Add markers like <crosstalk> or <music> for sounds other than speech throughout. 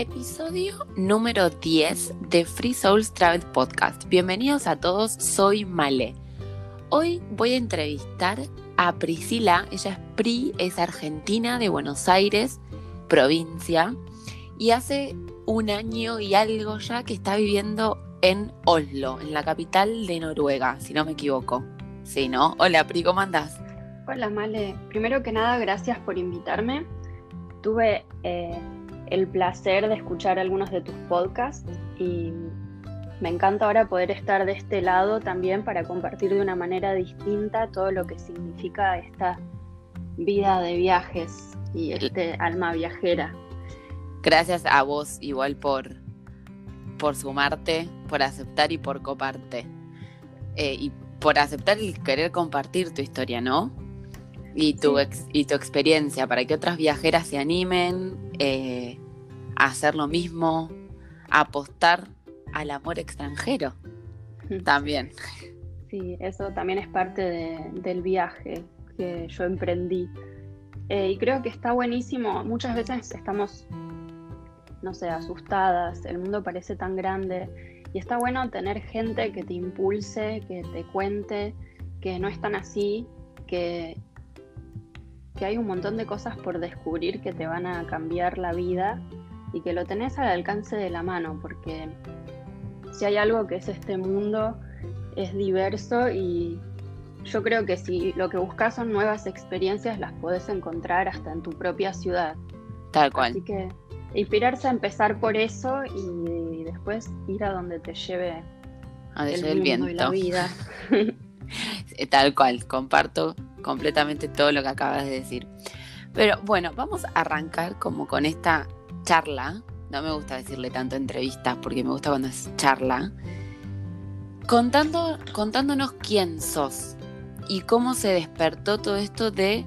Episodio número 10 de Free Souls Travel Podcast. Bienvenidos a todos, soy Male. Hoy voy a entrevistar a Priscila, ella es Pri, es argentina de Buenos Aires, provincia, y hace un año y algo ya que está viviendo en Oslo, en la capital de Noruega, si no me equivoco. Sí, ¿no? Hola Pri, ¿cómo andás? Hola Male, primero que nada gracias por invitarme. Tuve eh, el placer de escuchar algunos de tus podcasts y me encanta ahora poder estar de este lado también para compartir de una manera distinta todo lo que significa esta vida de viajes y este alma viajera. Gracias a vos igual por, por sumarte, por aceptar y por coparte. Eh, y por aceptar y querer compartir tu historia, ¿no? Y tu, y tu experiencia, para que otras viajeras se animen eh, a hacer lo mismo, a apostar al amor extranjero también. Sí, eso también es parte del viaje que yo emprendí. Eh, y creo que está buenísimo. Muchas veces estamos, no sé, asustadas, el mundo parece tan grande. Y está bueno tener gente que te impulse, que te cuente que no es tan así, que, que hay un montón de cosas por descubrir que te van a cambiar la vida y que lo tenés al alcance de la mano, porque si hay algo que es este mundo, es diverso y yo creo que si lo que buscas son nuevas experiencias, las puedes encontrar hasta en tu propia ciudad. Tal cual. Así que inspirarse a empezar por eso y, después ir a donde te lleve a el, viento. Y la vida. <laughs> Tal cual, comparto completamente todo lo que acabas de decir. Pero bueno, vamos a arrancar como con esta charla no me gusta decirle tanto entrevistas porque me gusta cuando es charla, contando, contándonos quién sos y cómo se despertó todo esto de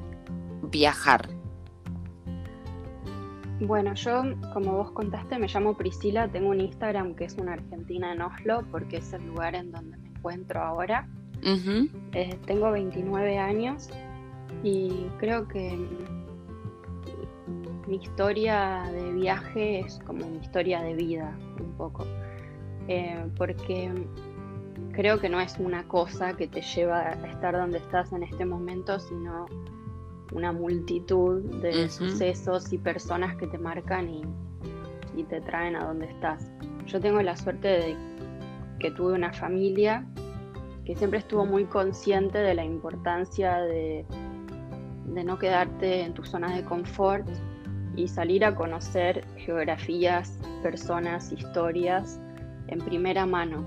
viajar. Bueno, yo, como vos contaste, me llamo Priscila, tengo un Instagram que es una argentina en Oslo, porque es el lugar en donde me encuentro ahora. Eh, tengo 29 años y creo que mi historia de viaje es como mi historia de vida, un poco. Eh, porque creo que no es una cosa que te lleva a estar donde estás en este momento, sino una multitud de sucesos y personas que te marcan y, y, te traen a donde estás. Yo tengo la suerte de que tuve una familia que siempre estuvo muy consciente de la importancia de, de no quedarte en tu zona de confort y salir a conocer geografías, personas, historias en primera mano.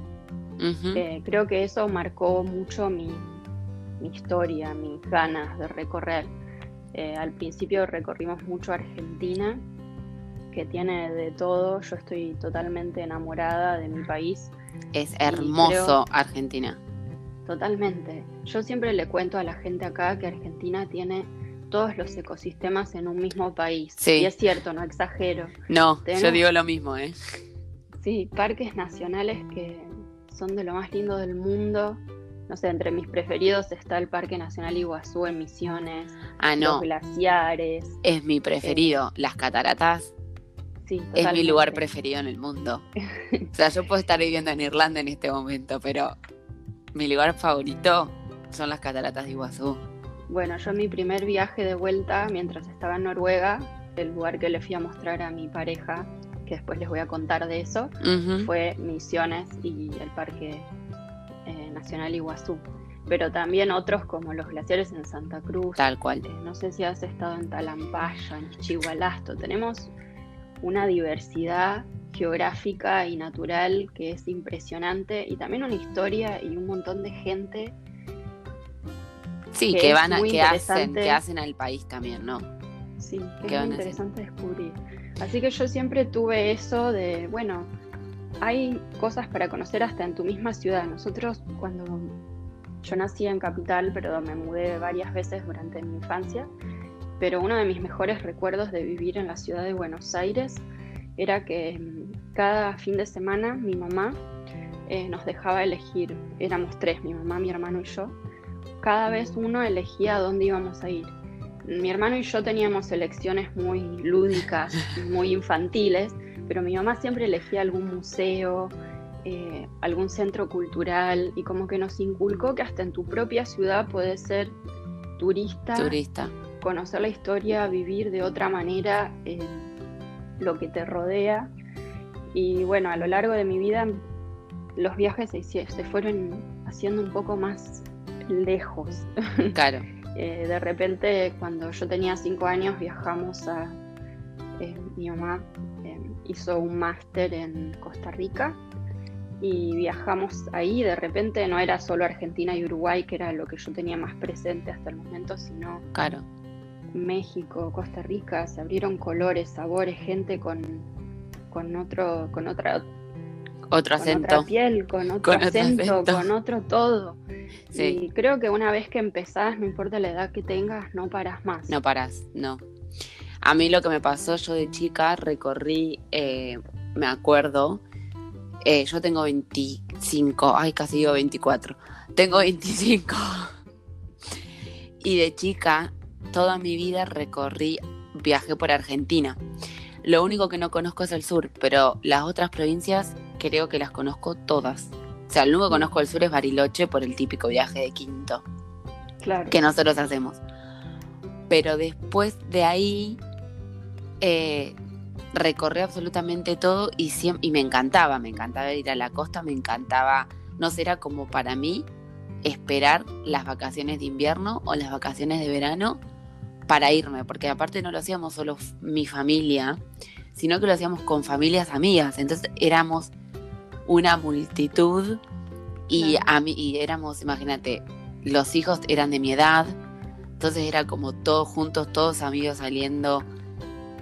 Eh, creo que eso marcó mucho mi, historia, mis ganas de recorrer. Eh, al principio recorrimos mucho Argentina, que tiene de todo. Yo estoy totalmente enamorada de mi país. Es hermoso Argentina. Totalmente. Yo siempre le cuento a la gente acá que Argentina tiene todos los ecosistemas en un mismo país. Sí. Y es cierto, no exagero. No, yo digo lo mismo, ¿eh? Sí, parques nacionales que son de lo más lindo del mundo. No sé, entre mis preferidos está el Parque Nacional Iguazú en Misiones, ah, no. los glaciares. Es mi preferido, eh, las cataratas. Sí, es mi lugar preferido en el mundo. <laughs> o sea, yo puedo estar viviendo en Irlanda en este momento, pero mi lugar favorito son las cataratas de Iguazú. Bueno, yo mi primer viaje de vuelta mientras estaba en Noruega, el lugar que le fui a mostrar a mi pareja, que después les voy a contar de eso, fue Misiones y el Parque eh, Nacional Iguazú. Pero también otros como los glaciares en Santa Cruz. Tal cual. Eh, no sé si has estado en Talampaya, en Chihualasto. Tenemos una diversidad geográfica y natural que es impresionante y también una historia y un montón de gente Sí, que, van a, que hacen, que hacen al país también, ¿no? Sí, que es muy interesante descubrir. Así que yo siempre tuve eso de, bueno, hay cosas para conocer hasta en tu misma ciudad. Nosotros cuando yo nací en Capital, pero me mudé varias veces durante mi infancia, pero uno de mis mejores recuerdos de vivir en la ciudad de Buenos Aires era que mm, cada fin de semana mi mamá eh, nos dejaba elegir, éramos tres, mi mamá, mi hermano y yo, cada vez uno elegía dónde íbamos a ir. Mi hermano y yo teníamos elecciones muy lúdicas, <laughs> muy infantiles, pero mi mamá siempre elegía algún museo, eh, algún centro cultural y como que nos inculcó que hasta en tu propia ciudad puedes ser turista, turista. Conocer la historia, vivir de otra manera lo que te rodea. Y bueno, a lo largo de mi vida los viajes se, se fueron haciendo un poco más lejos. <laughs> Claro. Eh, de repente, cuando yo tenía cinco años, viajamos a. Eh, mi mamá eh, hizo un máster en Costa Rica y viajamos ahí. De repente no era solo Argentina y Uruguay, que era lo que yo tenía más presente hasta el momento, sino. Claro. México, Costa Rica, se abrieron colores, sabores, gente con, con otro, con otra otro acento. Con piel, con otro, acento, con otro todo. Sí. Y creo que una vez que empezás, no importa la edad que tengas, no paras más. No paras, no. A mí lo que me pasó, yo de chica recorrí, eh, me acuerdo, eh, yo tengo 25, ay, casi digo 24, tengo 25. <laughs> y de chica, toda mi vida recorrí, viajé por Argentina. Lo único que no conozco es el sur, pero las otras provincias creo que las conozco todas. O sea, el único que conozco del sur es Bariloche por el típico viaje de quinto claro. que nosotros hacemos. Pero después de ahí eh, recorrí absolutamente todo y, y me encantaba, me encantaba ir a la costa, me encantaba, no sé, era como para mí esperar las vacaciones de invierno o las vacaciones de verano para irme, porque aparte no lo hacíamos solo mi familia, sino que lo hacíamos con familias amigas, entonces éramos una multitud y, a mí, y éramos, imagínate, los hijos eran de mi edad, entonces era como todos juntos, todos amigos saliendo.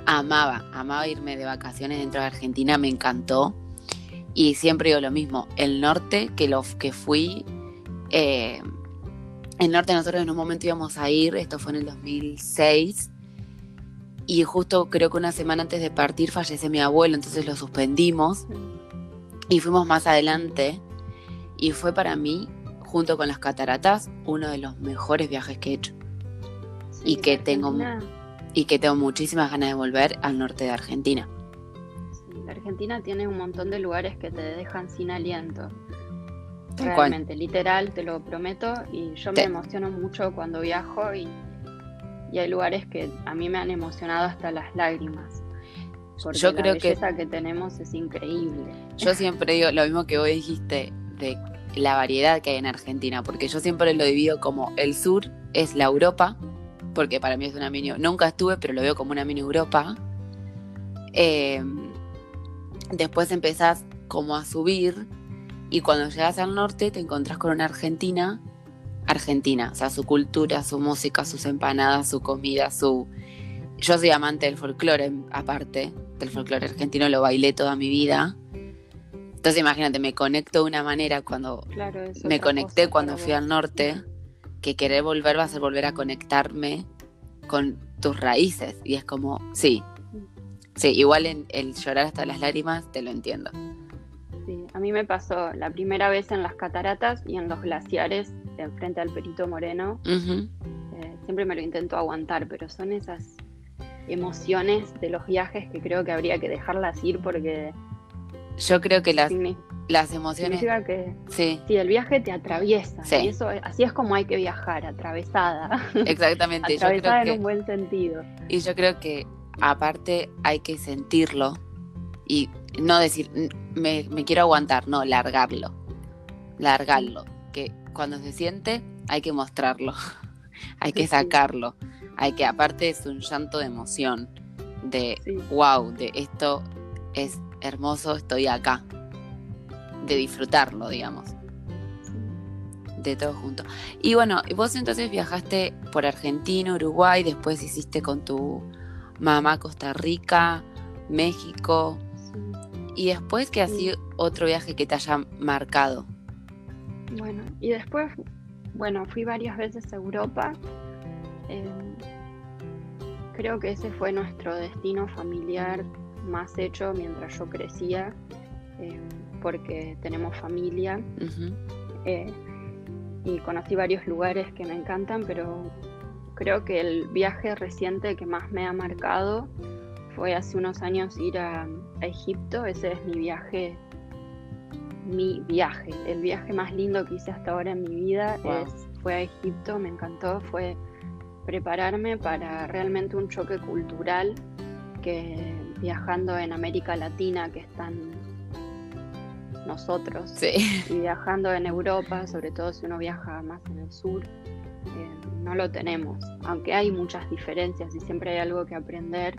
Amaba, amaba irme de vacaciones dentro de Argentina, me encantó. Y siempre digo lo mismo, el norte, que lo que fui, eh, el norte nosotros en un momento íbamos a ir, esto fue en el 2006, y justo creo que una semana antes de partir fallece mi abuelo, entonces lo suspendimos. Y fuimos más adelante y fue para mí, junto con las cataratas, uno de los mejores viajes que he hecho. y que tengo y que tengo muchísimas ganas de volver al norte de Argentina. la Argentina tiene un montón de lugares que te dejan sin aliento. Realmente, literal, te lo prometo. Y yo me emociono mucho cuando viajo y, y hay lugares que a mí me han emocionado hasta las lágrimas yo creo que que tenemos es increíble. Yo siempre digo lo mismo que vos dijiste de la variedad que hay en Argentina, porque yo siempre lo divido como el sur es la Europa, porque para mí es una mini, nunca estuve, pero lo veo como una mini Europa. Em, después empezás como a subir y cuando llegas al norte te encontrás con una Argentina, Argentina, o sea, su cultura, su música, sus empanadas, su comida, su... Yo soy amante del folclore aparte, el folclore argentino lo bailé toda mi vida. Entonces imagínate, me conecto de una manera cuando me conecté cuando fui al norte, que querer volver va a ser volver a conectarme con tus raíces. Y es como, sí, sí, igual en el llorar hasta las lágrimas, te lo entiendo. Sí, a mí me pasó la primera vez en las cataratas y en los glaciares, frente al Perito Moreno. Eh, siempre me lo intento aguantar, pero son esas emociones de los viajes que creo que habría que dejarlas ir porque... Yo creo que las, las emociones... Significa que sí. el viaje te atraviesa. Y eso, así es como hay que viajar, atravesada. <laughs> Exactamente. atravesada en un buen sentido. Y yo creo que aparte hay que sentirlo y no decir, me, me quiero aguantar, no, largarlo. Largarlo. Que cuando se siente hay que mostrarlo, <laughs> hay que sacarlo hay que, aparte es un llanto de emoción, de wow, de esto es hermoso, estoy acá, de disfrutarlo, digamos. De todo junto. Y bueno, vos entonces viajaste por Argentina, Uruguay, después hiciste con tu mamá Costa Rica, México. Y después, ¿qué ha sido otro viaje que te haya marcado? Bueno, y después, bueno, fui varias veces a Europa. Eh, creo que ese fue nuestro destino familiar más hecho mientras yo crecía, eh, porque tenemos familia. Eh, y conocí varios lugares que me encantan, pero creo que el viaje reciente que más me ha marcado fue hace unos años ir a, Egipto. Ese es mi viaje, mi viaje. El viaje más lindo que hice hasta ahora en mi vida es, fue a Egipto, me encantó. Fue prepararme para realmente un choque cultural que viajando en América Latina, que están nosotros, y viajando en Europa, sobre todo si uno viaja más en el sur, eh, no lo tenemos. Aunque hay muchas diferencias y siempre hay algo que aprender,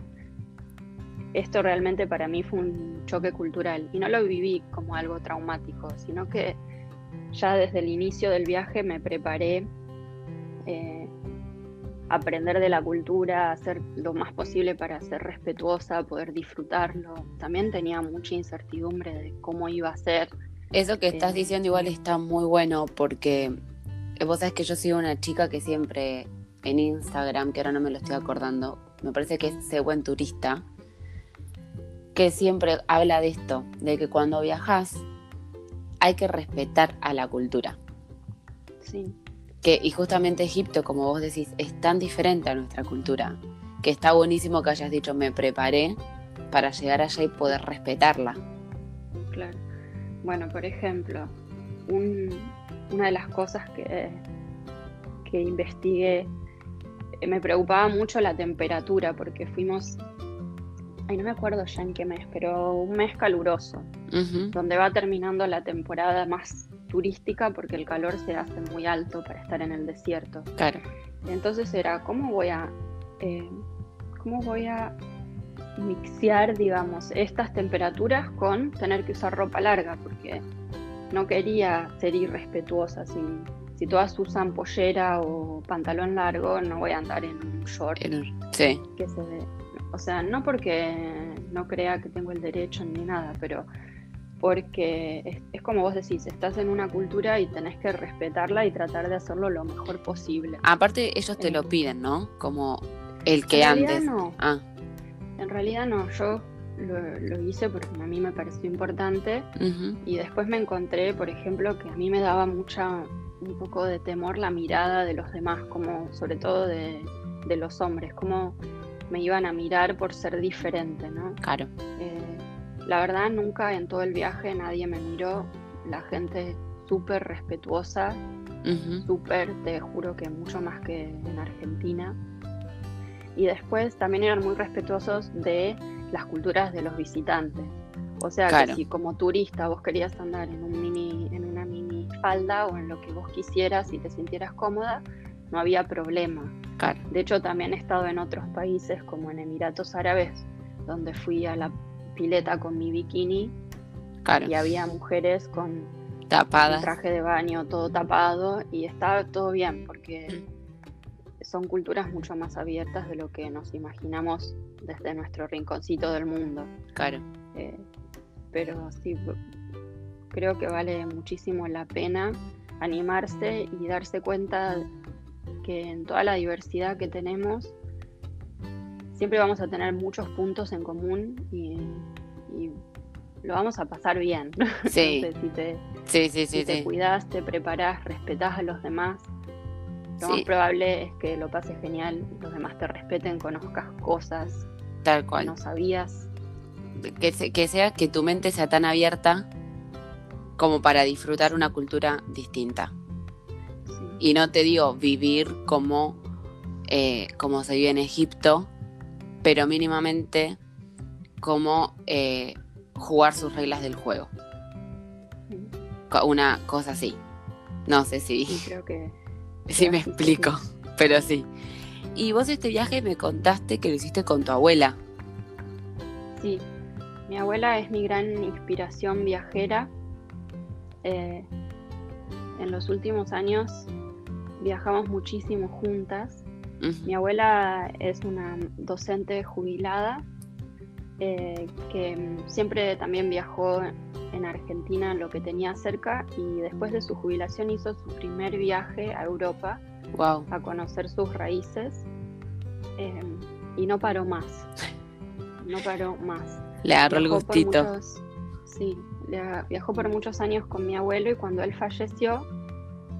esto realmente para mí fue un choque cultural y no lo viví como algo traumático, sino que ya desde el inicio del viaje me preparé eh, aprender de la cultura, hacer lo más posible para ser respetuosa, poder disfrutarlo. También tenía mucha incertidumbre de cómo iba a ser. Eso que estás eh, diciendo igual está muy bueno porque vos sabés que yo soy una chica que siempre en Instagram, que ahora no me lo estoy acordando, me parece que es ese buen turista, que siempre habla de esto, de que cuando viajas hay que respetar a la cultura. Sí. Que, y justamente Egipto, como vos decís, es tan diferente a nuestra cultura, que está buenísimo que hayas dicho me preparé para llegar allá y poder respetarla. Claro. Bueno, por ejemplo, una de las cosas que, que investigué, eh, me preocupaba mucho la temperatura, porque fuimos, ay, no me acuerdo ya en qué mes, pero un mes caluroso, donde va terminando la temporada más turística porque el calor se hace muy alto para estar en el desierto. Claro. Entonces era, ¿cómo voy a, eh, cómo voy a mixear, digamos, estas temperaturas con tener que usar ropa larga? Porque no quería ser irrespetuosa. Si, si todas usan pollera o pantalón largo, no voy a andar en un short sí. que se O sea, no porque no crea que tengo el derecho ni nada, pero porque es, como vos decís, estás en una cultura y tenés que respetarla y tratar de hacerlo lo mejor posible. Aparte, ellos te lo piden, ¿no? Como el que antes. No. Ah. En realidad no, yo lo, hice porque a mí me pareció importante y después me encontré, por ejemplo, que a mí me daba mucha, un poco de temor la mirada de los demás, como sobre todo de, de los hombres, como me iban a mirar por ser diferente, ¿no? Claro. Eh, la verdad, nunca en todo el viaje nadie me miró. La gente súper respetuosa, súper, te juro que mucho más que en Argentina. Y después también eran muy respetuosos de las culturas de los visitantes. O sea que si como turista vos querías andar en un mini, en una mini falda o en lo que vos quisieras y te sintieras cómoda, no había problema. De hecho, también he estado en otros países como en Emiratos Árabes, donde fui a la pileta con mi bikini y había mujeres con Tapadas. traje de baño todo tapado y estaba todo bien porque son culturas mucho más abiertas de lo que nos imaginamos desde nuestro rinconcito del mundo. Claro. Eh, pero sí, creo que vale muchísimo la pena animarse y darse cuenta que en toda la diversidad que tenemos siempre vamos a tener muchos puntos en común y, lo vamos a pasar bien. <laughs> Sí. si te, sí, sí, sí, te cuidas, te preparas, respetas a los demás. Lo más probable es que lo pases genial, los demás te respeten, conozcas cosas Tal cual. que no sabías. Que, que sea que tu mente sea tan abierta como para disfrutar una cultura distinta. Y no te digo vivir como, eh, como se vive en Egipto, pero mínimamente como eh, jugar sus reglas del juego. Una cosa así. No sé si. Sí, creo que. <laughs> Sí, me explico, pero sí. Y vos este viaje me contaste que lo hiciste con tu abuela. Sí, mi abuela es mi gran inspiración viajera. Eh, en los últimos años viajamos muchísimo juntas mi abuela es una docente jubilada eh, que siempre también viajó en Argentina lo que tenía cerca y después de su jubilación hizo su primer viaje a Europa a conocer sus raíces em, y no paró más. No paró más. Le agarró el gustito. sí, viajó por muchos años con mi abuelo y cuando él falleció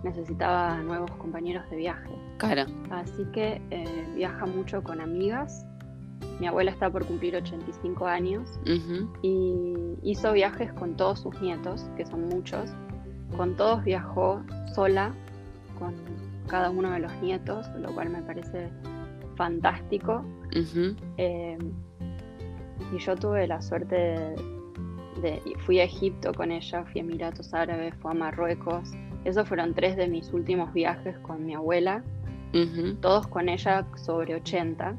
necesitaba nuevos compañeros de viaje. Claro. Así que eh, viaja mucho con amigas mi abuela está por cumplir 85 años y hizo viajes con todos sus nietos, que son muchos. Con todos viajó sola, con cada uno de los nietos, lo cual me parece fantástico. Eh, y yo tuve la suerte de, Fui a Egipto con ella, fui a Emiratos Árabes, fui a Marruecos. Esos fueron tres de mis últimos viajes con mi abuela. Todos con ella sobre 80.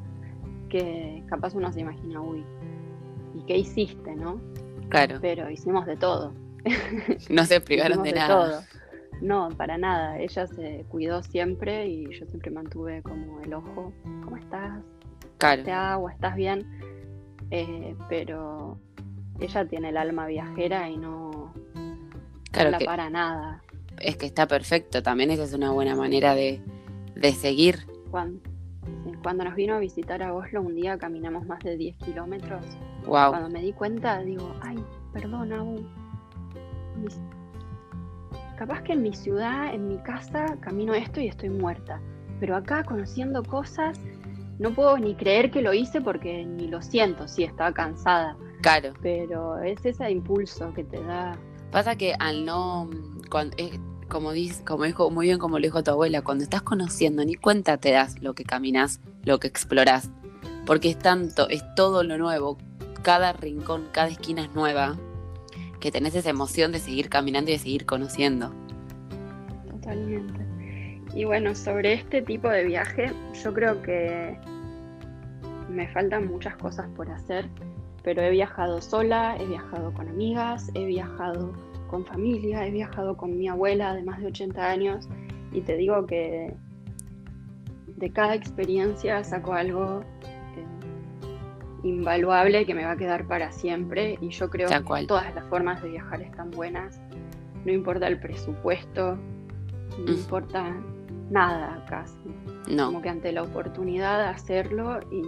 Que capaz uno se imagina, uy, ¿y qué hiciste, no? Claro. Pero hicimos de todo. No se privaron de, nada. No, para nada. Ella se cuidó siempre y yo siempre mantuve como el ojo. ¿Cómo estás? Claro. ¿Te agua? ¿Estás bien? Eh, pero ella tiene el alma viajera y no, claro la para nada. Es que está perfecto, también esa es una buena manera de, seguir. Cuando, cuando nos vino a visitar a Oslo un día caminamos más de 10 kilómetros. Wow. Cuando me di cuenta digo, ay, perdón, aún capaz que en mi ciudad, en mi casa, camino esto y estoy muerta. Pero acá, conociendo cosas, no puedo ni creer que lo hice porque ni lo siento, sí, estaba cansada. Claro. Pero es ese impulso que te da. Pasa que al no, cuando, como, dice, como dijo muy bien como lo dijo tu abuela, cuando estás conociendo ni cuenta te das lo que caminas, lo que exploras. Porque es tanto, es todo lo nuevo, cada rincón, cada esquina es nueva que tenés esa emoción de seguir caminando y de seguir conociendo. Totalmente. Y bueno, sobre este tipo de viaje, yo creo que me faltan muchas cosas por hacer, pero he viajado sola, he viajado con amigas, he viajado con familia, he viajado con mi abuela de más de 80 años y te digo que de cada experiencia saco algo invaluable que me va a quedar para siempre y yo creo que todas las formas de viajar están buenas, no importa el presupuesto, no mm. importa nada casi. No. Como que ante la oportunidad de hacerlo y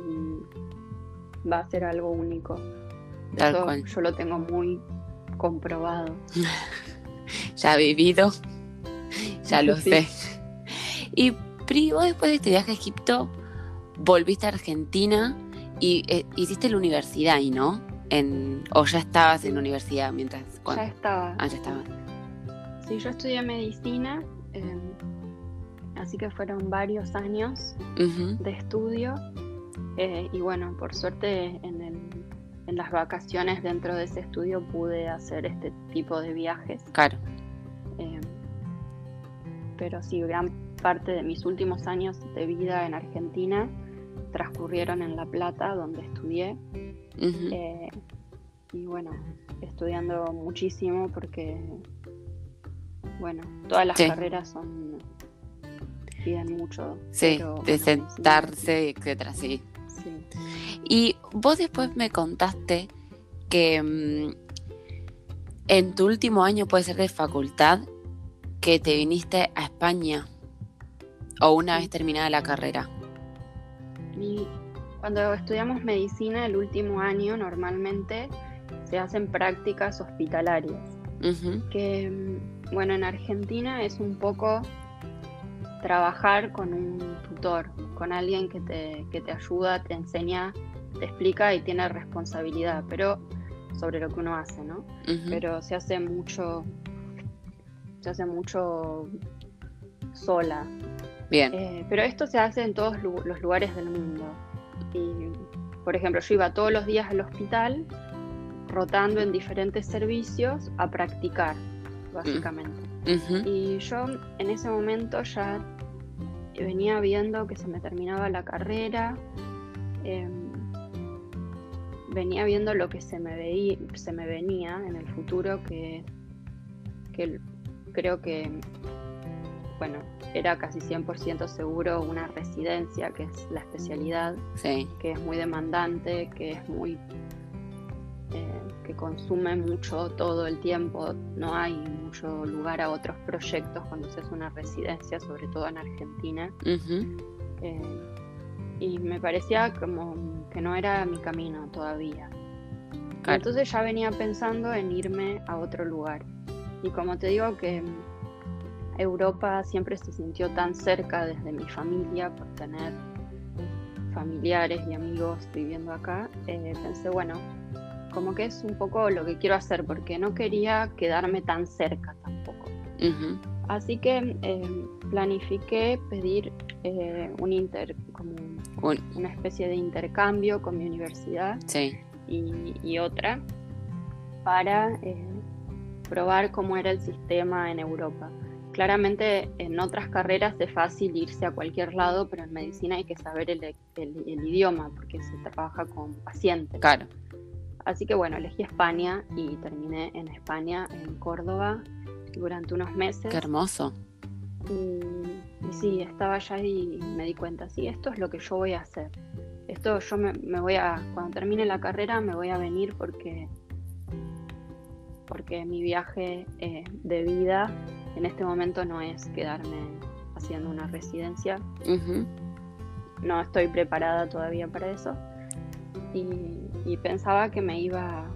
va a ser algo único. Eso yo lo tengo muy comprobado. <laughs> ya vivido, ya lo <laughs> sé. Y Pri, después de este viaje a Egipto volviste a Argentina y eh, hiciste la universidad ahí, ¿no? En, ¿O ya estabas en la universidad mientras? Ya estaba. Ah, ya estaba. Sí, yo estudié medicina, em, así que fueron varios años de estudio. Eh, y bueno, por suerte en, en las vacaciones dentro de ese estudio pude hacer este tipo de viajes. Claro. Em, pero sí, gran parte de mis últimos años de vida en Argentina transcurrieron en La Plata, donde estudié. Eh, y bueno, estudiando muchísimo porque, bueno, todas las carreras son piden mucho. Sí, de sentarse, etcétera, sí. Y vos después me contaste que mm, en tu último año, puede ser de facultad, que te viniste a España o una vez terminada la carrera. Y cuando estudiamos medicina, el último año normalmente se hacen prácticas hospitalarias. Que, mm, bueno, en Argentina es un poco trabajar con un tutor, con alguien que te, que te ayuda, te enseña, te explica y tiene responsabilidad, pero sobre lo que uno hace, ¿no? Pero se hace mucho, se hace mucho sola, Bien. Eh, pero esto se hace en todos los lugares del mundo. Y, por ejemplo, yo iba todos los días al hospital, rotando en diferentes servicios a practicar, básicamente. Mm. Y yo en ese momento ya venía viendo que se me terminaba la carrera, em, venía viendo lo que se me, veía, se me venía en el futuro, que, que creo que, bueno, era casi 100% seguro una residencia, que es la especialidad, que es muy demandante, que es muy... Eh, que consume mucho todo el tiempo, no hay mucho lugar a otros proyectos cuando se hace una residencia, sobre todo en Argentina. Eh, y me parecía como que no era mi camino todavía. Entonces ya venía pensando en irme a otro lugar. Y como te digo que Europa siempre se sintió tan cerca desde mi familia por tener familiares y amigos viviendo acá, eh, pensé, bueno, como que es un poco lo que quiero hacer, porque no quería quedarme tan cerca tampoco. Así que eh, planifiqué pedir eh, un inter, como una especie de intercambio con mi universidad y, otra para probar cómo era el sistema en Europa. Claramente en otras carreras es fácil irse a cualquier lado, pero en medicina hay que saber el, idioma porque se trabaja con pacientes. Claro. Así que bueno, elegí España y terminé en España, en Córdoba, durante unos meses. Qué hermoso. Y, sí, estaba allá y me di cuenta, sí, esto es lo que yo voy a hacer. Esto yo me, voy a, cuando termine la carrera me voy a venir porque porque mi viaje eh, de vida en este momento no es quedarme haciendo una residencia. No estoy preparada todavía para eso. Y, pensaba que me iba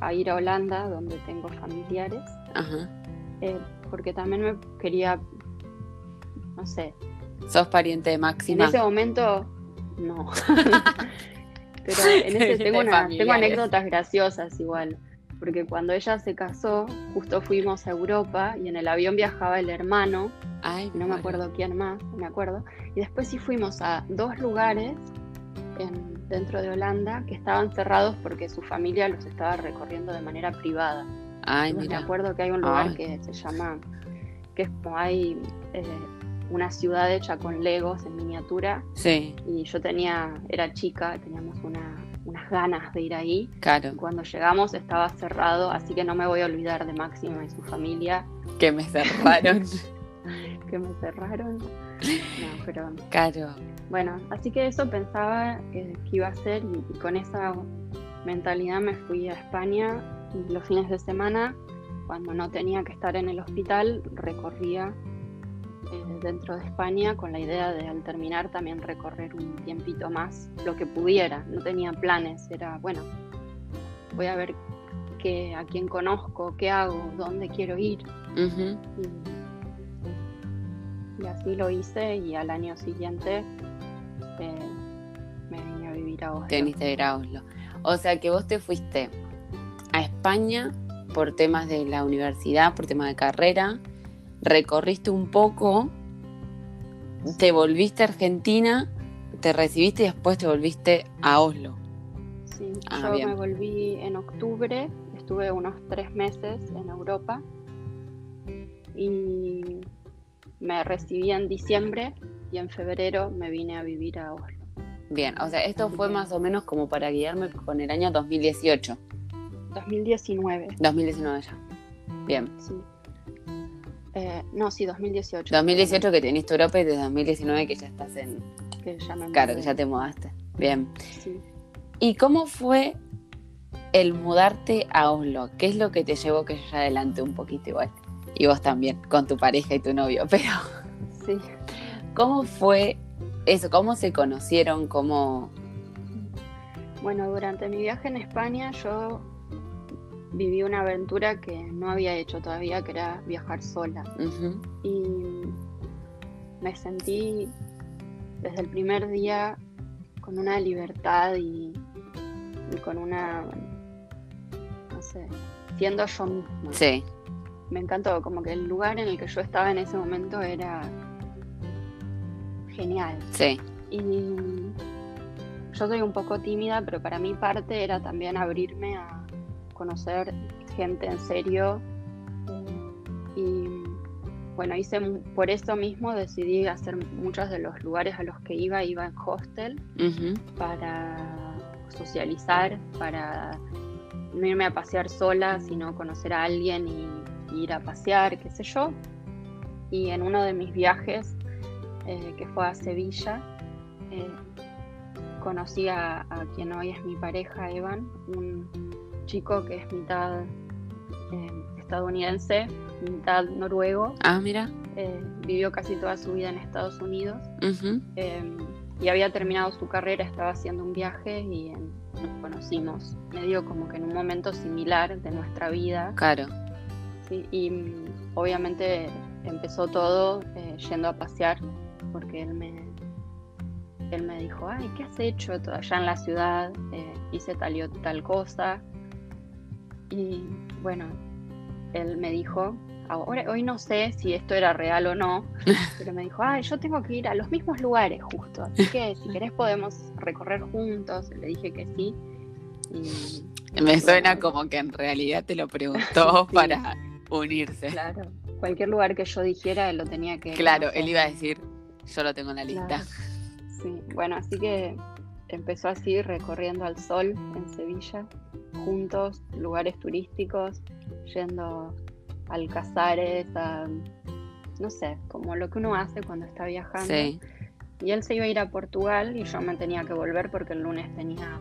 a ir a Holanda, donde tengo familiares, eh, porque también me quería, no sé. ¿Sos pariente de Máxima? En ese momento, no. <laughs> Pero en ese tengo, tengo anécdotas graciosas igual porque cuando ella se casó, justo fuimos a Europa y en el avión viajaba el hermano, Ay, no me acuerdo quién más, me acuerdo, y después sí fuimos a dos lugares dentro de Holanda que estaban cerrados porque su familia los estaba recorriendo de manera privada. Ay, mira. Me acuerdo que hay un lugar que se llama, que es como hay eh, una ciudad hecha con legos en miniatura. Sí. Y yo tenía, era chica, teníamos una unas ganas de ir ahí. Claro. Cuando llegamos estaba cerrado, así que no me voy a olvidar de Máxima y su familia. Que me cerraron. <laughs> que me cerraron. No, pero. Claro. Bueno, así que eso pensaba que, iba a hacer y, con esa mentalidad me fui a España y los fines de semana, cuando no tenía que estar en el hospital, recorría eh, dentro de España con la idea de al terminar también recorrer un tiempito más lo que pudiera. No tenía planes, era bueno, voy a ver qué, a quién conozco, qué hago, dónde quiero ir. y, así lo hice y al año siguiente me vine a vivir a Oslo. Te viniste a vivir a Oslo. O sea que vos te fuiste a España por temas de la universidad, por temas de carrera recorriste un poco, te volviste a Argentina, te recibiste y después te volviste a Oslo. Sí, ah, yo me volví en octubre, estuve unos tres meses en Europa y me recibí en diciembre y en febrero me vine a vivir a Oslo. Bien, o sea, esto fue más o menos como para guiarme con el año 2018. 2019. 2019 ya. Bien. Sí. Eh, no, sí, 2018. 2018 que teniste Europa y de 2019 que ya estás en... Que ya me Claro, que ya te mudaste. Bien. Sí. ¿Y cómo fue el mudarte a Oslo? ¿Qué es lo que te llevó que ya adelante un poquito igual? Y vos también, con tu pareja y tu novio, pero... Sí. ¿Cómo fue eso? ¿Cómo se conocieron? ¿Cómo...? Bueno, durante mi viaje en España yo viví una aventura que no había hecho todavía, que era viajar sola. Y me sentí desde el primer día con una libertad y, con una, no sé, siendo yo misma. Sí. Me encantó, como que el lugar en el que yo estaba en ese momento era genial. Sí. Y yo soy un poco tímida, pero para mí parte era también abrirme a conocer gente en serio. Y bueno, hice por eso mismo decidí hacer muchos de los lugares a los que iba, iba en hostel para socializar, para no irme a pasear sola, sino conocer a alguien y, ir a pasear, qué sé yo. Y en uno de mis viajes, eh, que fue a Sevilla, eh, conocí a, a, quien hoy es mi pareja, Evan, un, chico que es mitad eh, estadounidense, mitad noruego. Ah, mira. Vivió casi toda su vida en Estados Unidos y había terminado su carrera, estaba haciendo un viaje y nos conocimos, medio como que en un momento similar de nuestra vida. Claro. y mm, obviamente empezó todo yendo a pasear porque él me, él me dijo, ay, ¿qué has hecho allá en la ciudad? Eh, hice tal y tal cosa. Y bueno, él me dijo, ahora, hoy no sé si esto era real o no, <laughs> pero me dijo, ay, yo tengo que ir a los mismos lugares justo, así que si querés podemos recorrer juntos. Le dije que sí. Y, me suena como que en realidad te lo preguntó <laughs> para unirse. Claro, cualquier lugar que yo dijera, él lo tenía que... Claro, él iba a decir, yo lo tengo en la lista. Sí, bueno, así que empezó así recorriendo al sol en Sevilla, juntos, lugares turísticos, yendo a alcazares, a, no sé, como lo que uno hace cuando está viajando. Sí. Y él se iba a ir a Portugal y yo me tenía que volver porque el lunes tenía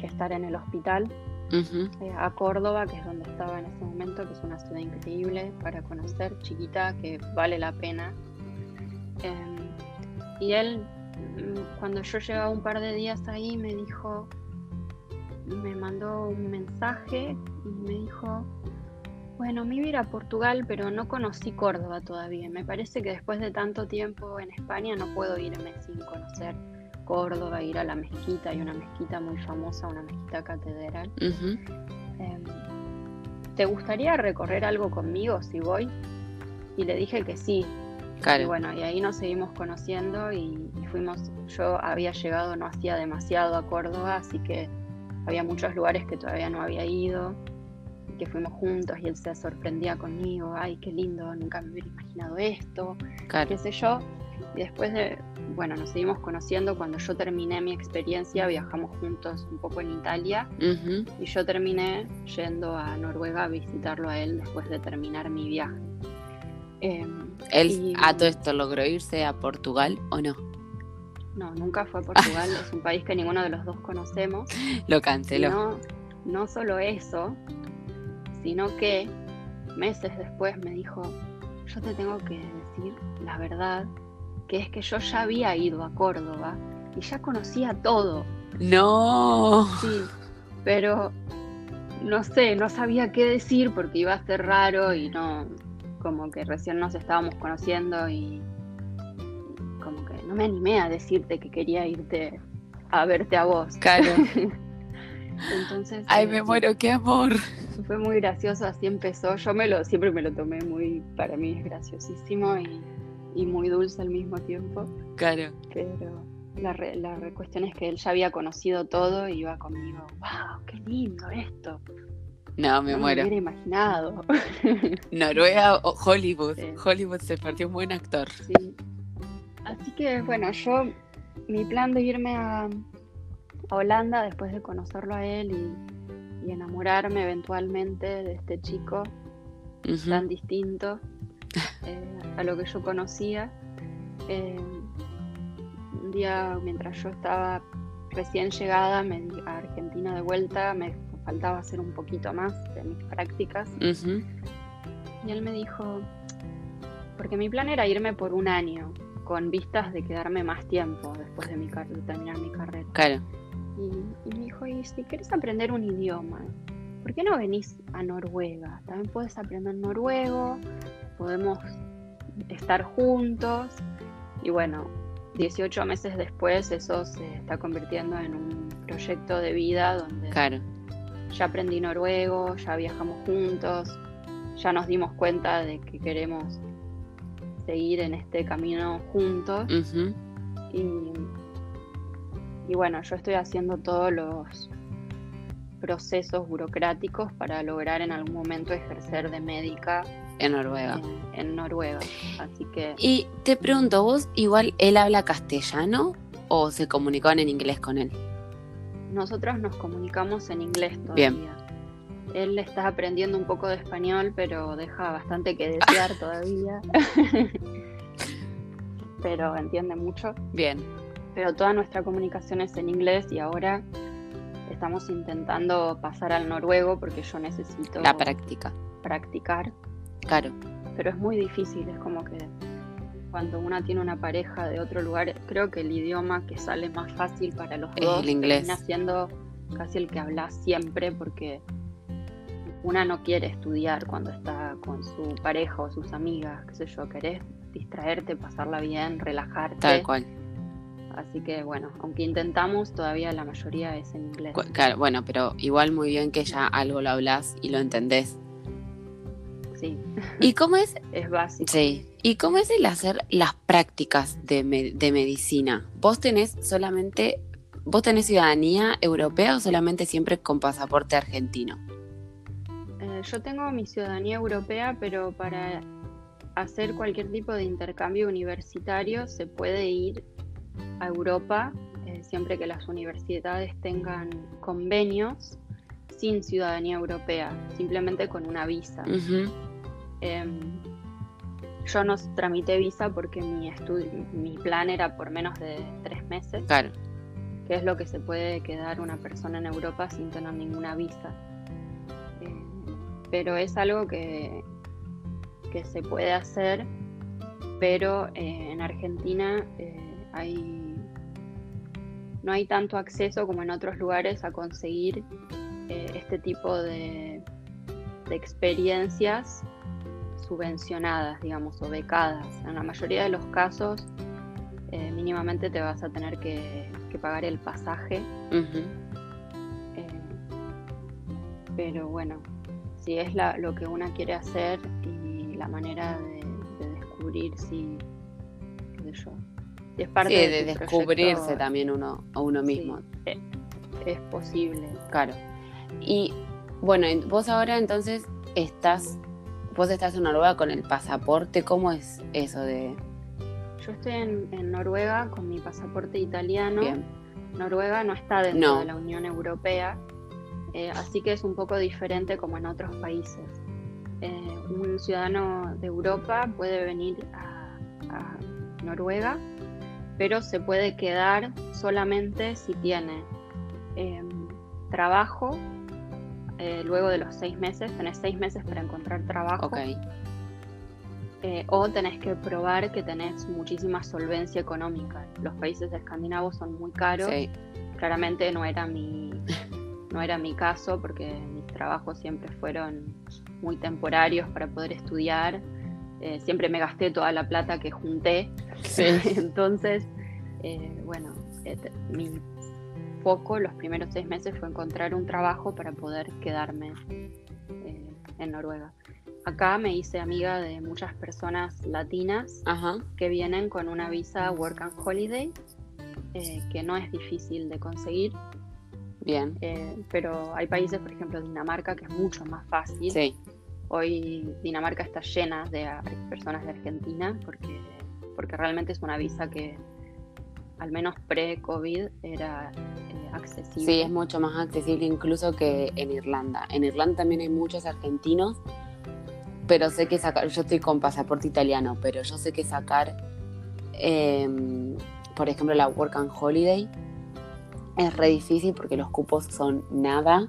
que estar en el hospital. Eh, a Córdoba, que es donde estaba en ese momento, que es una ciudad increíble para conocer, chiquita, que vale la pena. Em, y él Mm, cuando yo llevaba un par de días ahí, me dijo, me mandó un mensaje y me dijo, bueno, me iba a ir a Portugal, pero no conocí Córdoba todavía. Me parece que después de tanto tiempo en España no puedo irme sin conocer Córdoba, ir a la mezquita, hay una mezquita muy famosa, una mezquita catedral. Em, ¿Te gustaría recorrer algo conmigo si voy? Y le dije que sí, y bueno, y ahí nos seguimos conociendo y, fuimos, yo había llegado no hacía demasiado a Córdoba, así que había muchos lugares que todavía no había ido, y que fuimos juntos y él se sorprendía conmigo, ay, qué lindo, nunca me hubiera imaginado esto, qué sé yo. Y después de, bueno, nos seguimos conociendo, cuando yo terminé mi experiencia viajamos juntos un poco en Italia y yo terminé yendo a Noruega a visitarlo a él después de terminar mi viaje. Em, ¿Él a todo esto logró irse a Portugal o no? No, nunca fue a Portugal, <laughs> es un país que ninguno de los dos conocemos. Lo canceló. No, no solo eso, sino que meses después me dijo, yo te tengo que decir la verdad, que es que yo ya había ido a Córdoba y ya conocía todo. No. Sí, pero no sé, no sabía qué decir porque iba a ser raro y no, como que recién nos estábamos conociendo y, como que no me animé a decirte que quería irte a verte a vos. Claro. <laughs> Entonces. Ay, me eh, muero, qué amor. Fue muy gracioso, así empezó. Yo me lo, siempre me lo tomé muy, para mí es graciosísimo y, muy dulce al mismo tiempo. Claro. Pero la, la cuestión es que él ya había conocido todo y iba conmigo, wow, qué lindo esto. No, me muero. Me hubiera imaginado. <laughs> Noruega o Hollywood. Hollywood se perdió un buen actor. Sí. Así que bueno, yo, mi plan de irme a, Holanda después de conocerlo a él y, enamorarme eventualmente de este chico tan distinto eh, a lo que yo conocía. Eh, un día, mientras yo estaba recién llegada me, a Argentina de vuelta, me faltaba hacer un poquito más de mis prácticas. Y él me dijo, porque mi plan era irme por un año, con vistas de quedarme más tiempo después de, mi de terminar mi carrera. Claro. Y, me dijo, y si quieres aprender un idioma, ¿por qué no venís a Noruega? También puedes aprender noruego, podemos estar juntos. Y bueno, 18 meses después eso se está convirtiendo en un proyecto de vida donde claro ya aprendí noruego, ya viajamos juntos, ya nos dimos cuenta de que queremos seguir en este camino juntos. y, bueno, yo estoy haciendo todos los procesos burocráticos para lograr en algún momento ejercer de médica en Noruega. En, Noruega. Así que. Y te pregunto, vos igual él habla castellano o se comunicaban en inglés con él? Nosotros nos comunicamos en inglés todavía. Bien. Él está aprendiendo un poco de español, pero deja bastante que <laughs> desear todavía. pero entiende mucho. Bien. Pero toda nuestra comunicación es en inglés y ahora estamos intentando pasar al noruego porque yo necesito... La práctica. Practicar. Claro. Pero es muy difícil, es como que cuando una tiene una pareja de otro lugar, creo que el idioma que sale más fácil para los dos el inglés. termina siendo casi el que habla siempre porque una no quiere estudiar cuando está con su pareja o sus amigas, qué sé yo, querés distraerte, pasarla bien, relajarte. Tal cual. Así que bueno, aunque intentamos, todavía la mayoría es en inglés. Claro, bueno, pero igual muy bien que ya algo lo hablas y lo entendés. Sí. ¿Y cómo es? <laughs> es básico. Sí. ¿Y cómo es el hacer las prácticas de, de medicina? ¿Vos tenés solamente, vos tenés ciudadanía europea o solamente siempre con pasaporte argentino? Eh, yo tengo mi ciudadanía europea, pero para hacer cualquier tipo de intercambio universitario se puede ir a Europa eh, siempre que las universidades tengan convenios sin ciudadanía europea, simplemente con una visa. Em, yo no tramité visa porque mi, mi plan era por menos de tres meses. Claro. Que es lo que se puede quedar una persona en Europa sin tener ninguna visa. Eh, pero es algo que, que se puede hacer, pero eh, en Argentina eh, hay, no hay tanto acceso como en otros lugares a conseguir este tipo de, de experiencias subvencionadas, digamos, o becadas. En la mayoría de los casos, eh, mínimamente te vas a tener que, pagar el pasaje. Eh, pero bueno, si es lo que una quiere hacer y la manera de, descubrir si, yo, es parte de, descubrirse también uno a uno mismo. Eh, es posible. Claro. Y bueno, vos ahora entonces estás Vos estás en Noruega con el pasaporte, ¿cómo es eso de...? Yo estoy en, Noruega con mi pasaporte italiano. Noruega no está dentro de la Unión Europea, eh, así que es un poco diferente como en otros países. Eh, un ciudadano de Europa puede venir a, Noruega, pero se puede quedar solamente si tiene em, trabajo eh, luego de los seis meses, tenés seis meses para encontrar trabajo. Eh, o tenés que probar que tenés muchísima solvencia económica. Los países escandinavos son muy caros. Claramente no era mi, no era mi caso porque mis trabajos siempre fueron muy temporarios para poder estudiar. Eh, siempre me gasté toda la plata que junté. <laughs> Entonces, bueno, mi poco, los primeros seis meses, fue encontrar un trabajo para poder quedarme eh, en Noruega. Acá me hice amiga de muchas personas latinas que vienen con una visa Work and Holiday, eh, que no es difícil de conseguir. Bien. Eh, pero hay países, por ejemplo, Dinamarca, que es mucho más fácil. Sí. Hoy Dinamarca está llena de personas de Argentina porque, porque realmente es una visa que al menos pre-COVID, era accesible. Sí, es mucho más accesible incluso que en Irlanda. En Irlanda también hay muchos argentinos, pero sé que sacar, yo estoy con pasaporte italiano, pero yo sé que sacar, em, por ejemplo, la Work and Holiday es re difícil porque los cupos son nada,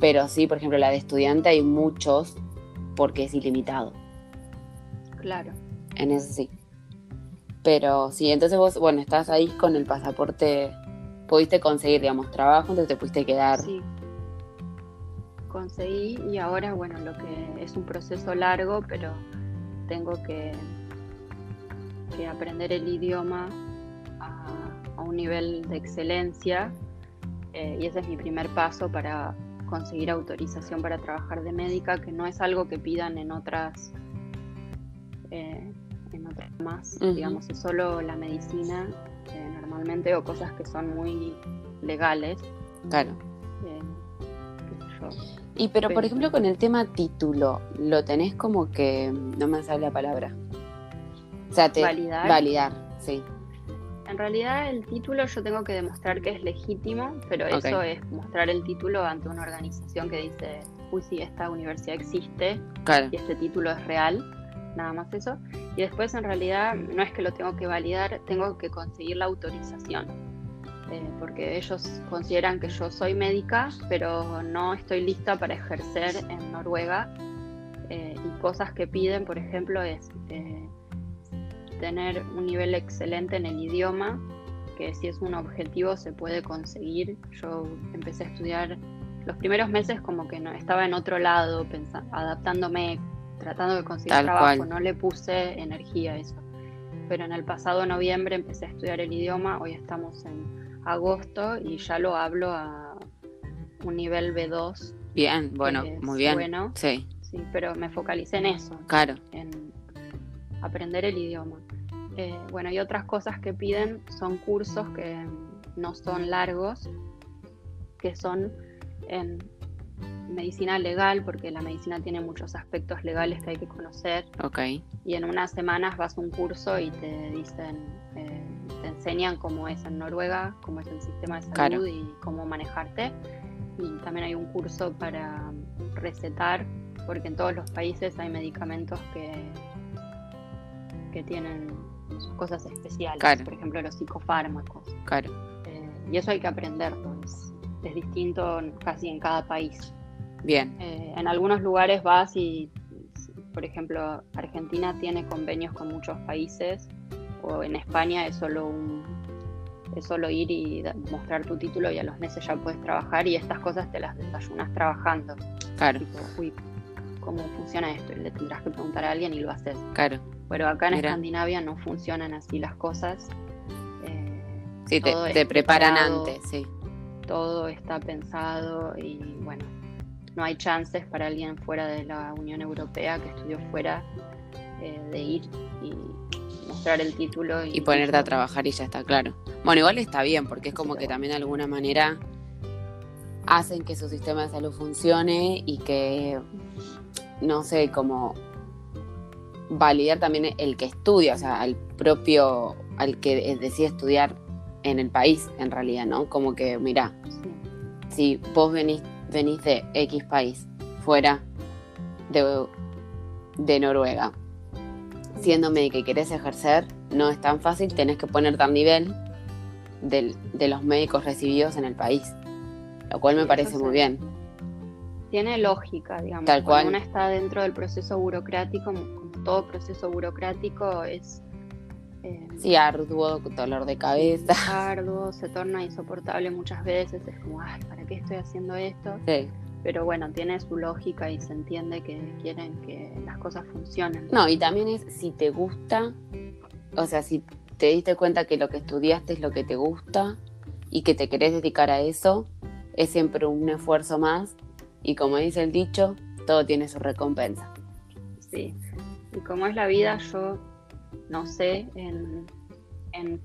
pero sí, por ejemplo, la de estudiante hay muchos porque es ilimitado. Claro. En eso sí. Pero sí, entonces vos, bueno, estás ahí con el pasaporte, pudiste conseguir, digamos, trabajo, entonces te pudiste quedar. Sí. Conseguí y ahora, bueno, lo que es un proceso largo, pero tengo que, que aprender el idioma a, un nivel de excelencia eh, y ese es mi primer paso para conseguir autorización para trabajar de médica, que no es algo que pidan en otras eh, en otras más, digamos, es solo la medicina eh, normalmente o cosas que son muy legales. Claro. Eh, y pero, por ejemplo, con el tema título, lo tenés como que, no me sale la palabra. O sea, te validar. Validar, sí. En realidad el título yo tengo que demostrar que es legítimo, pero eso es mostrar el título ante una organización que dice, uy, sí, esta universidad existe y este título es real nada más eso. Y después en realidad no es que lo tengo que validar, tengo que conseguir la autorización. Eh, porque ellos consideran que yo soy médica, pero no estoy lista para ejercer en Noruega. Eh, y cosas que piden, por ejemplo, es eh, tener un nivel excelente en el idioma, que si es un objetivo se puede conseguir. Yo empecé a estudiar los primeros meses como que no estaba en otro lado, adaptándome tratando de conseguir trabajo, no le puse energía a eso. pero en el pasado noviembre empecé a estudiar el idioma, hoy estamos en agosto y ya lo hablo a un nivel B2. Bien, bueno, muy bien. Bueno, sí. Sí, pero me focalicé en eso. Claro. En aprender el idioma. Eh, bueno, y otras cosas que piden son cursos que no son largos, que son en medicina legal, porque la medicina tiene muchos aspectos legales que hay que conocer. Ok. Y en unas semanas vas a un curso y te dicen, eh, te enseñan cómo es en Noruega, cómo es el sistema de salud y cómo manejarte. Y también hay un curso para recetar, porque en todos los países hay medicamentos que, que tienen sus cosas especiales, por ejemplo los psicofármacos. Claro. Eh, y eso hay que aprenderlo, es, es distinto casi en cada país. Bien. Eh, en algunos lugares vas y, por ejemplo, Argentina tiene convenios con muchos países, o en España es solo un es solo ir y mostrar tu título y a los meses ya puedes trabajar y estas cosas te las desayunas trabajando. Claro. uy, ¿cómo funciona esto? Y le tendrás que preguntar a alguien y lo haces. Claro. Pero acá en Escandinavia no funcionan así las cosas. Eh, sí, te, te preparan antes, sí. Todo está pensado y bueno, no hay chances para alguien fuera de la Unión Europea que estudió fuera eh, de ir y mostrar el título. Y, ponerte a trabajar y ya está claro. Bueno, igual está bien, porque es como que también de alguna manera hacen que su sistema de salud funcione y que, no sé, como validar también el que estudia, o sea, al propio, al que decide estudiar en el país, en realidad, ¿no? Como que, mira, si vos venís venís de X país, fuera de, de Noruega, siendo médica y querés ejercer, no es tan fácil, tenés que ponerte al nivel de los médicos recibidos en el país, lo cual me parece muy bien. Tiene lógica, digamos. Tal Cuando uno está dentro del proceso burocrático, como todo proceso burocrático es... Eh, sí, arduo, dolor de cabeza. Arduo, se torna insoportable muchas veces, es como, ay, ¿para qué estoy haciendo esto? Sí. Pero bueno, tiene su lógica y se entiende que quieren que las cosas funcionen. No, y también es si te gusta, o sea, si te diste cuenta que lo que estudiaste es lo que te gusta y que te querés dedicar a eso, es siempre un esfuerzo más y como dice el dicho, todo tiene su recompensa. Sí, y como es la vida, yo no sé en, en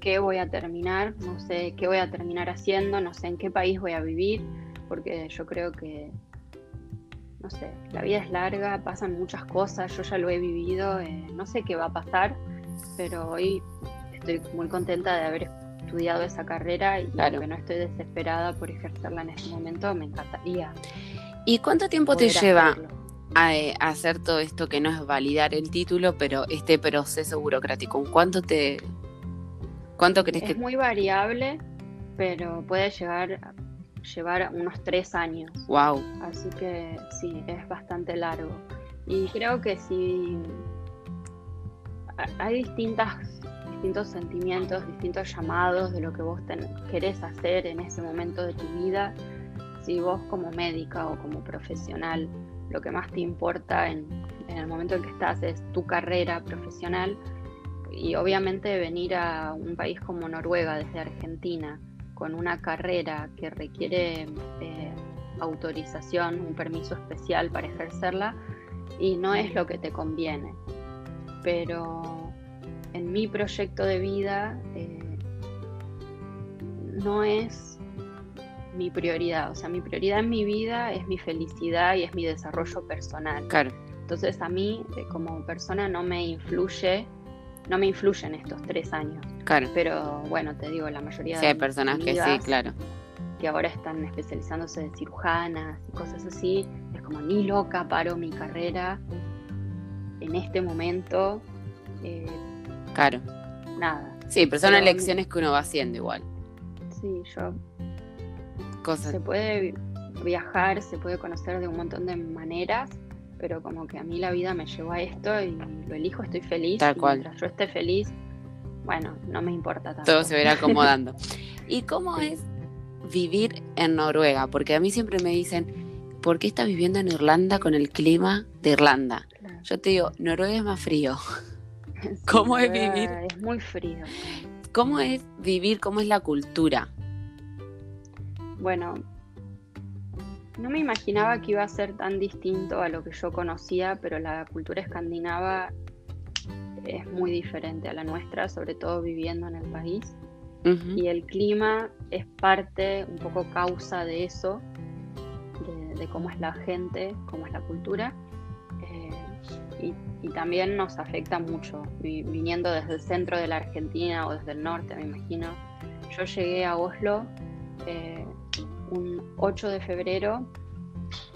qué voy a terminar, no sé qué voy a terminar haciendo, no sé en qué país voy a vivir, porque yo creo que, no sé, la vida es larga, pasan muchas cosas, yo ya lo he vivido, eh, no sé qué va a pasar, pero hoy estoy muy contenta de haber estudiado esa carrera y claro. que no estoy desesperada por ejercerla en este momento, me encantaría. ¿Y cuánto tiempo te lleva a, a, hacer todo esto que no es validar el título, pero este proceso burocrático? ¿Cuánto te, ¿Cuánto crees es que...? Es muy variable, pero puede llegar llevar unos tres años. Wow. Así que sí, es bastante largo. Y creo que sí hay distintas, distintos sentimientos, distintos llamados de lo que vos querés hacer en ese momento de tu vida. Si vos como médica o como profesional, lo que más te importa en, en el momento en que estás es tu carrera profesional, y obviamente venir a un país como Noruega desde Argentina con una carrera que requiere eh, autorización, un permiso especial para ejercerla, y no es lo que te conviene. Pero en mi proyecto de vida eh, no es mi prioridad. O sea, mi prioridad en mi vida es mi felicidad y es mi desarrollo personal. Claro. Entonces a mí como persona no me influye no me influyen estos tres años. Claro. Pero bueno, te digo, la mayoría sí, de hay personas que sí, claro. Que ahora están especializándose de cirujanas y cosas así. Es como ni loca paro mi carrera en este momento. Eh, claro. Nada. Sí, pero son elecciones que uno va haciendo igual. Sí, yo. Cosas. Se puede viajar, se puede conocer de un montón de maneras pero como que a mí la vida me llevó a esto y lo elijo, estoy feliz. Tal cual. Mientras yo esté feliz, bueno, no me importa tanto. Todo se verá <laughs> acomodando. ¿Y cómo es vivir en Noruega? Porque a mí siempre me dicen, ¿por qué estás viviendo en Irlanda con el clima de Irlanda? Yo te digo, Noruega es más frío. <laughs> ¿Cómo es vivir? Es muy frío. ¿Cómo es vivir? ¿Cómo es la cultura? Bueno, no me imaginaba que iba a ser tan distinto a lo que yo conocía, pero la cultura escandinava es muy diferente a la nuestra, sobre todo viviendo en el país. Y el clima es parte, un poco causa de eso, de, cómo es la gente, cómo es la cultura. Eh, y, también nos afecta mucho, viniendo desde el centro de la Argentina o desde el norte, me imagino. Yo llegué a Oslo eh, un 8 de febrero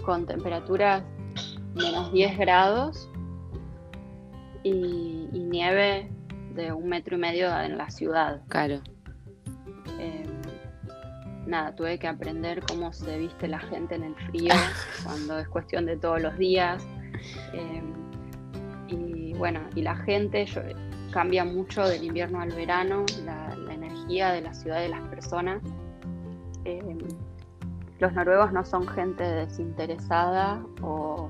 con temperaturas menos 10 grados y, nieve de un metro y medio en la ciudad. Claro. Eh, nada, tuve que aprender cómo se viste la gente en el frío, <laughs> cuando es cuestión de todos los días. Eh, y bueno, y la gente cambia mucho del invierno al verano, la, energía de la ciudad de las personas. Eh, los noruegos no son gente desinteresada o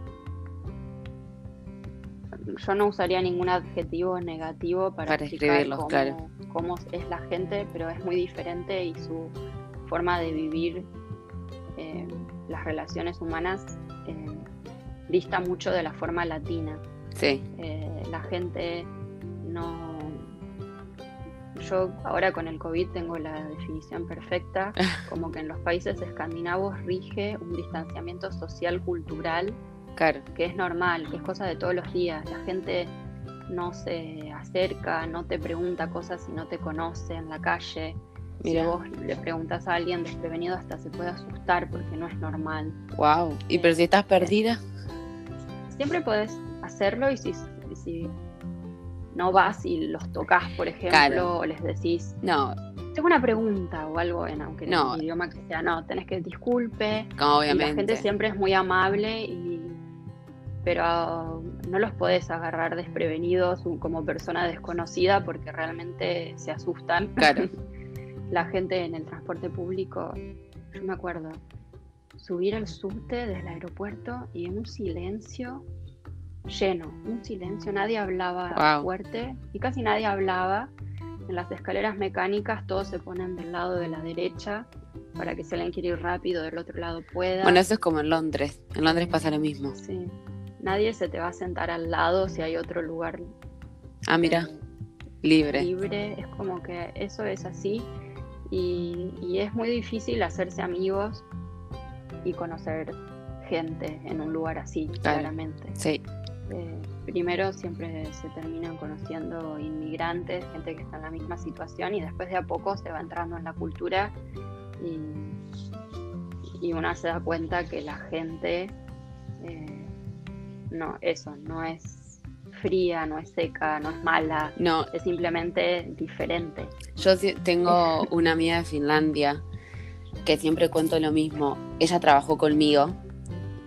yo no usaría ningún adjetivo negativo para, para cómo, cómo, es la gente, pero es muy diferente y su forma de vivir eh, las relaciones humanas eh, dista mucho de la forma latina. Sí. Eh, la gente no... Yo ahora con el COVID tengo la definición perfecta, <laughs> como que en los países escandinavos rige un distanciamiento social cultural que es normal, que es cosa de todos los días. La gente no se acerca, no te pregunta cosas si no te conoce en la calle. Si vos le preguntas a alguien desprevenido hasta se puede asustar porque no es normal. Wow. ¿Y pero si estás perdida? Siempre puedes hacerlo y si, si no vas y los tocas, por ejemplo, o les decís, no, tengo una pregunta o algo en aunque no. el idioma que sea, no, tenés que disculpe. obviamente. la gente siempre es muy amable y pero no los podés agarrar desprevenidos como persona desconocida porque realmente se asustan. Claro. <laughs> la gente en el transporte público, yo me acuerdo, subir al subte desde el aeropuerto y en un silencio lleno, un silencio, nadie hablaba fuerte y casi nadie hablaba. En las escaleras mecánicas todos se ponen del lado de la derecha para que si alguien quiere ir rápido del otro lado pueda. Bueno, eso es como en Londres. En Londres pasa lo mismo. Sí nadie se te va a sentar al lado si hay otro lugar. Ah, mira, libre. Libre, es como que eso es así y, es muy difícil hacerse amigos y conocer gente en un lugar así, claramente. Sí. Eh, primero siempre se terminan conociendo inmigrantes, gente que está en la misma situación y después de a poco se va entrando en la cultura y, y uno se da cuenta que la gente eh, no, eso, no es fría, no es seca, no es mala, no. es simplemente diferente. Yo tengo una amiga de Finlandia que siempre cuento lo mismo. Ella trabajó conmigo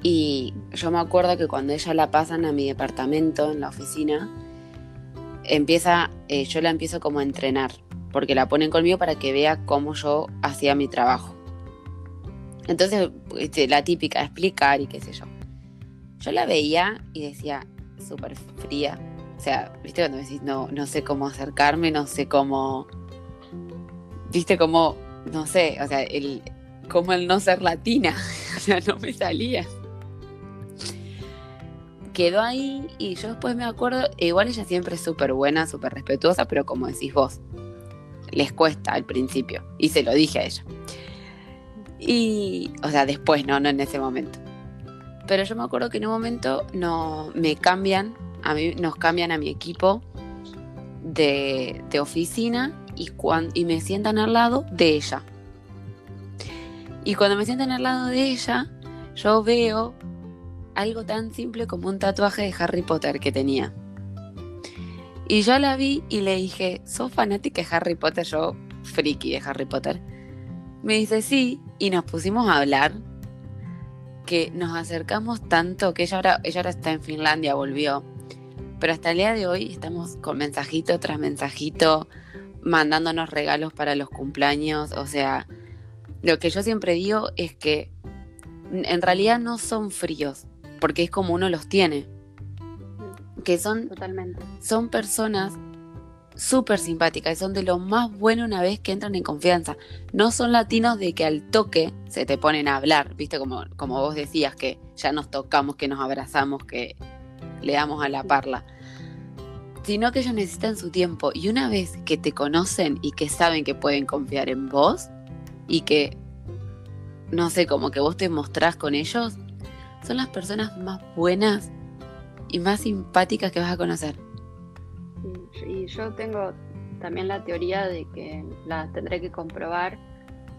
y yo me acuerdo que cuando ella la pasan a mi departamento en la oficina, empieza, eh, yo la empiezo como a entrenar, porque la ponen conmigo para que vea cómo yo hacía mi trabajo. Entonces, este, la típica, explicar y qué sé yo. Yo la veía y decía, súper fría. O sea, viste cuando decís, no, no sé cómo acercarme, no sé cómo. Viste cómo, no sé, o sea, el, como el no ser latina. <laughs> o sea, no me salía. Quedó ahí y yo después me acuerdo, igual ella siempre es súper buena, súper respetuosa, pero como decís vos, les cuesta al principio. Y se lo dije a ella. Y, o sea, después, no, no en ese momento. Pero yo me acuerdo que en un momento no, me cambian, a mí, nos cambian a mi equipo de, oficina y, y me sientan al lado de ella. Y cuando me sientan al lado de ella, yo veo algo tan simple como un tatuaje de Harry Potter que tenía. Y yo la vi y le dije, ¿sos fanática de Harry Potter? Yo, friki de Harry Potter. Me dice, sí, y nos pusimos a hablar que nos acercamos tanto que ella ahora, ella ahora está en Finlandia, volvió. Pero hasta el día de hoy estamos con mensajito tras mensajito, mandándonos regalos para los cumpleaños. O sea, lo que yo siempre digo es que en realidad no son fríos, porque es como uno los tiene. que son, Totalmente. son personas súper simpáticas y son de lo más bueno una vez que entran en confianza. No son latinos de que al toque se te ponen a hablar, viste, como, como vos decías, que ya nos tocamos, que nos abrazamos, que le damos a la parla. Sino que ellos necesitan su tiempo y una vez que te conocen y que saben que pueden confiar en vos y que, no sé, como que vos te mostrás con ellos, son las personas más buenas y más simpáticas que vas a conocer. Y, yo tengo también la teoría de que la tendré que comprobar,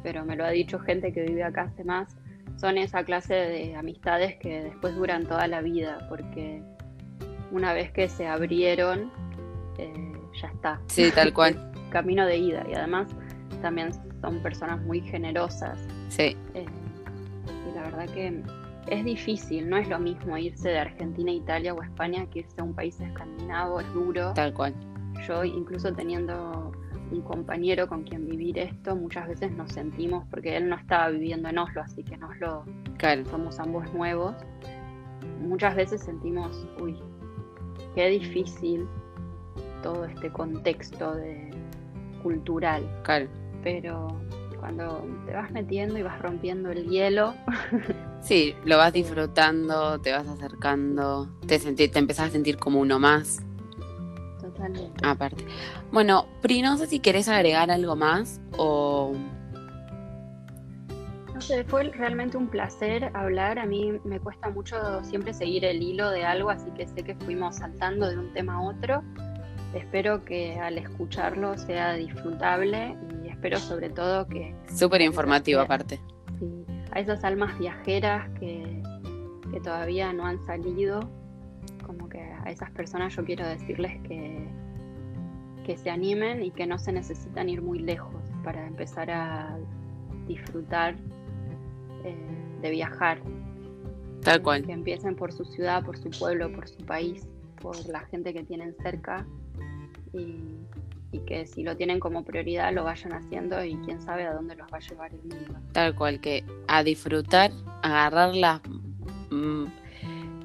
pero me lo ha dicho gente que vive acá hace más, son esa clase de amistades que después duran toda la vida, porque una vez que se abrieron, eh, ya está. Sí, tal <laughs> cual. Camino de ida. Y además también son personas muy generosas. Sí, eh, y la verdad que es difícil, no es lo mismo irse de Argentina, Italia o España que irse a un país escandinavo, es duro. tal cual. Yo incluso teniendo un compañero con quien vivir esto, muchas veces nos sentimos, porque él no estaba viviendo en Oslo, así que nos lo Claro, somos ambos nuevos, muchas veces sentimos, uy, qué difícil todo este contexto de, cultural, claro. pero cuando te vas metiendo y vas rompiendo el hielo, <laughs> Sí, lo vas disfrutando, te vas acercando, te, sentí, te empezás a sentir como uno más, totalmente. aparte. Bueno, Pri, no sé si querés agregar algo más o... No sé, fue realmente un placer hablar. A mí me cuesta mucho siempre seguir el hilo de algo, así que sé que fuimos saltando de un tema a otro. Espero que al escucharlo sea disfrutable y espero sobre todo que Súper informativo aparte. sí, a esas almas viajeras que, que todavía no han salido, como que a esas personas yo quiero decirles que, que se animen y que no se necesitan ir muy lejos para empezar a disfrutar eh, de viajar. Tal cual. Que empiecen por su ciudad, por su pueblo, por su país, por la gente que tienen cerca y, y que si lo tienen como prioridad lo vayan haciendo y quién sabe a dónde los va a llevar el mundo. Tal cual, que a disfrutar, agarrar la, mm,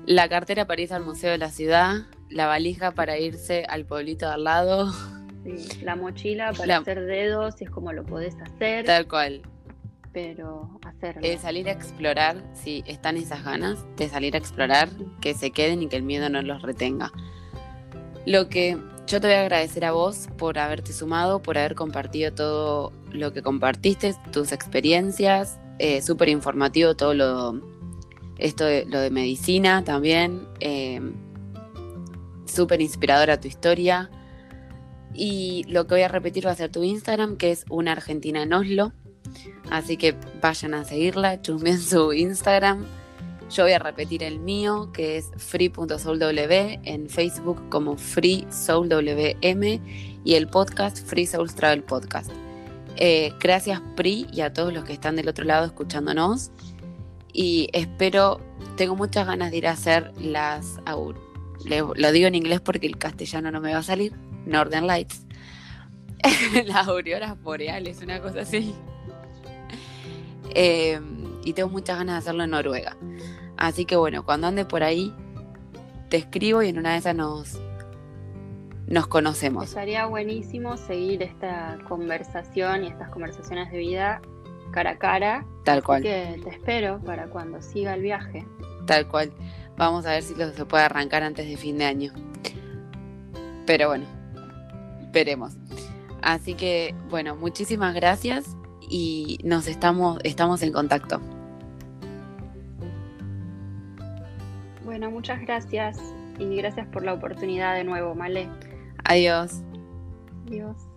la cartera para irse al museo de la ciudad, la valija para irse al pueblito de al lado, Sí, la mochila para La- hacer dedos, si es como lo podés hacer, tal cual. pero hacerlo. Eh, salir a explorar, si están esas ganas de salir a explorar, que se queden y que el miedo no los retenga. Lo que yo te voy a agradecer a vos por haberte sumado, por haber compartido todo lo que compartiste, tus experiencias, eh, súper informativo todo lo, esto de, lo de medicina también, eh, súper inspiradora tu historia. Y lo que voy a repetir va a ser tu Instagram, que es una Argentina en Oslo. Así que vayan a seguirla, chusmeen su Instagram. Yo voy a repetir el mío, que es free.soulw, en Facebook como freesoulwm y el podcast Free Souls Travel Podcast. Eh, gracias Pri y a todos los que están del otro lado escuchándonos. Y espero, tengo muchas ganas de ir a hacer las, le- lo digo en inglés porque el castellano no me va a salir, Northern Lights. <laughs> las auroras boreales, una cosa así. <laughs> Eh, y tengo muchas ganas de hacerlo en Noruega. Así que bueno, cuando ande por ahí, te escribo y en una de esas nos, nos conocemos. Estaría buenísimo seguir esta conversación y estas conversaciones de vida cara a cara. Tal Así cual, que te espero para cuando siga el viaje. tal cual. Vamos a ver si lo se puede arrancar antes de fin de año. Pero bueno, veremos. Así que bueno, muchísimas gracias y nos estamos, estamos en contacto. Bueno, muchas gracias y gracias por la oportunidad de nuevo, Male. Adiós. Adiós.